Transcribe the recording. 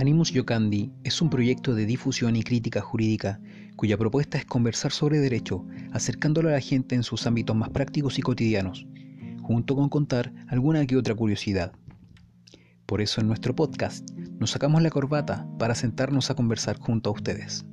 Animus Yocandi es un proyecto de difusión y crítica jurídica cuya propuesta es conversar sobre derecho, acercándolo a la gente en sus ámbitos más prácticos y cotidianos, junto con contar alguna que otra curiosidad. Por eso en nuestro podcast nos sacamos la corbata para sentarnos a conversar junto a ustedes.